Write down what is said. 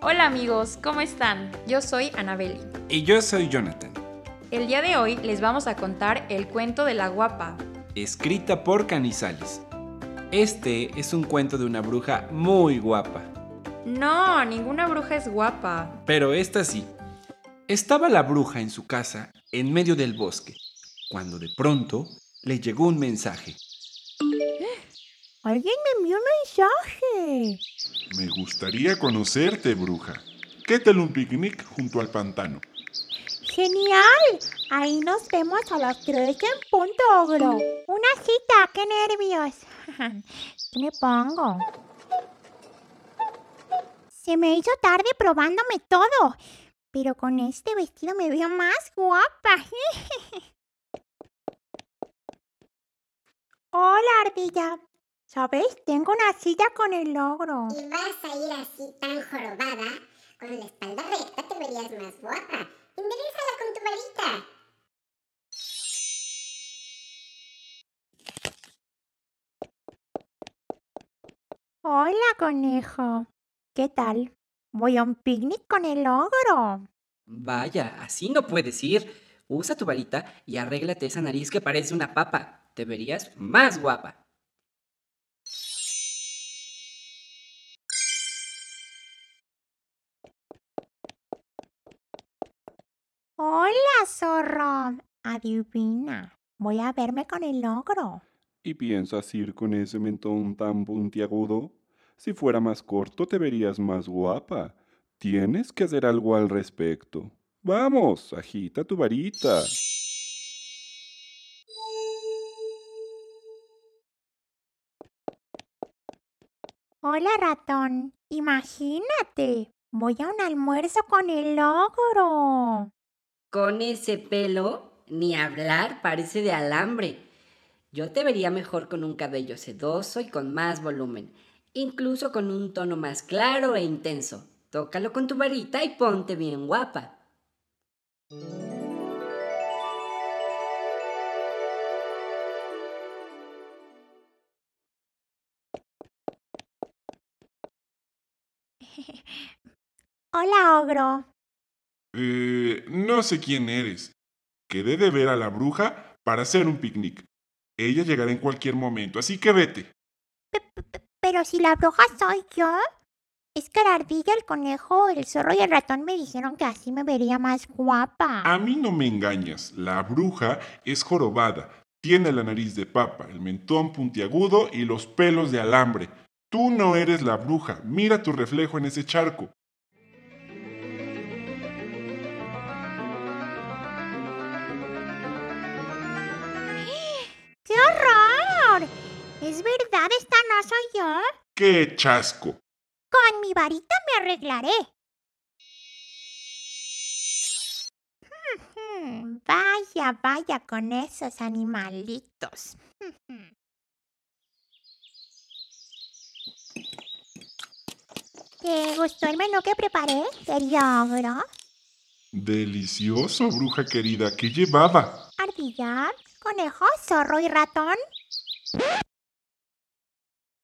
Hola amigos, ¿cómo están? Yo soy Anabeli. Y yo soy Jonathan. El día de hoy les vamos a contar el cuento de la guapa. Escrita por Canizales. Este es un cuento de una bruja muy guapa. No, ninguna bruja es guapa. Pero esta sí. Estaba la bruja en su casa, en medio del bosque, cuando de pronto le llegó un mensaje. Alguien me envió un mensaje. Me gustaría conocerte, bruja. ¿Qué tal un picnic junto al pantano? ¡Genial! Ahí nos vemos a las 3 en punto, ogro. Una cita, qué nervios. ¿Qué me pongo? Se me hizo tarde probándome todo, pero con este vestido me veo más guapa. Hola, ardilla. ¿Sabes? Tengo una silla con el ogro. Y vas a ir así tan jorobada, con la espalda recta te verías más guapa. Enderezala con tu varita. Hola, conejo. ¿Qué tal? Voy a un picnic con el ogro. Vaya, así no puedes ir. Usa tu varita y arréglate esa nariz que parece una papa. Te verías más guapa. Hola, zorro. Adivina. Voy a verme con el ogro. ¿Y piensas ir con ese mentón tan puntiagudo? Si fuera más corto te verías más guapa. Tienes que hacer algo al respecto. Vamos, agita tu varita. Hola, ratón. Imagínate. Voy a un almuerzo con el ogro. Con ese pelo, ni hablar, parece de alambre. Yo te vería mejor con un cabello sedoso y con más volumen, incluso con un tono más claro e intenso. Tócalo con tu varita y ponte bien guapa. Hola, ogro. Eh, no sé quién eres. Quedé de ver a la bruja para hacer un picnic. Ella llegará en cualquier momento, así que vete. Pero si la bruja soy yo. Es que la ardilla, el conejo, el zorro y el ratón me dijeron que así me vería más guapa. A mí no me engañas. La bruja es jorobada. Tiene la nariz de papa, el mentón puntiagudo y los pelos de alambre. Tú no eres la bruja. Mira tu reflejo en ese charco. ¡Qué chasco! Con mi varita me arreglaré. Vaya, vaya con esos animalitos. ¿Te gustó el menú que preparé, ogro? Delicioso, bruja querida. ¿Qué llevaba? Ardilla, conejo, zorro y ratón.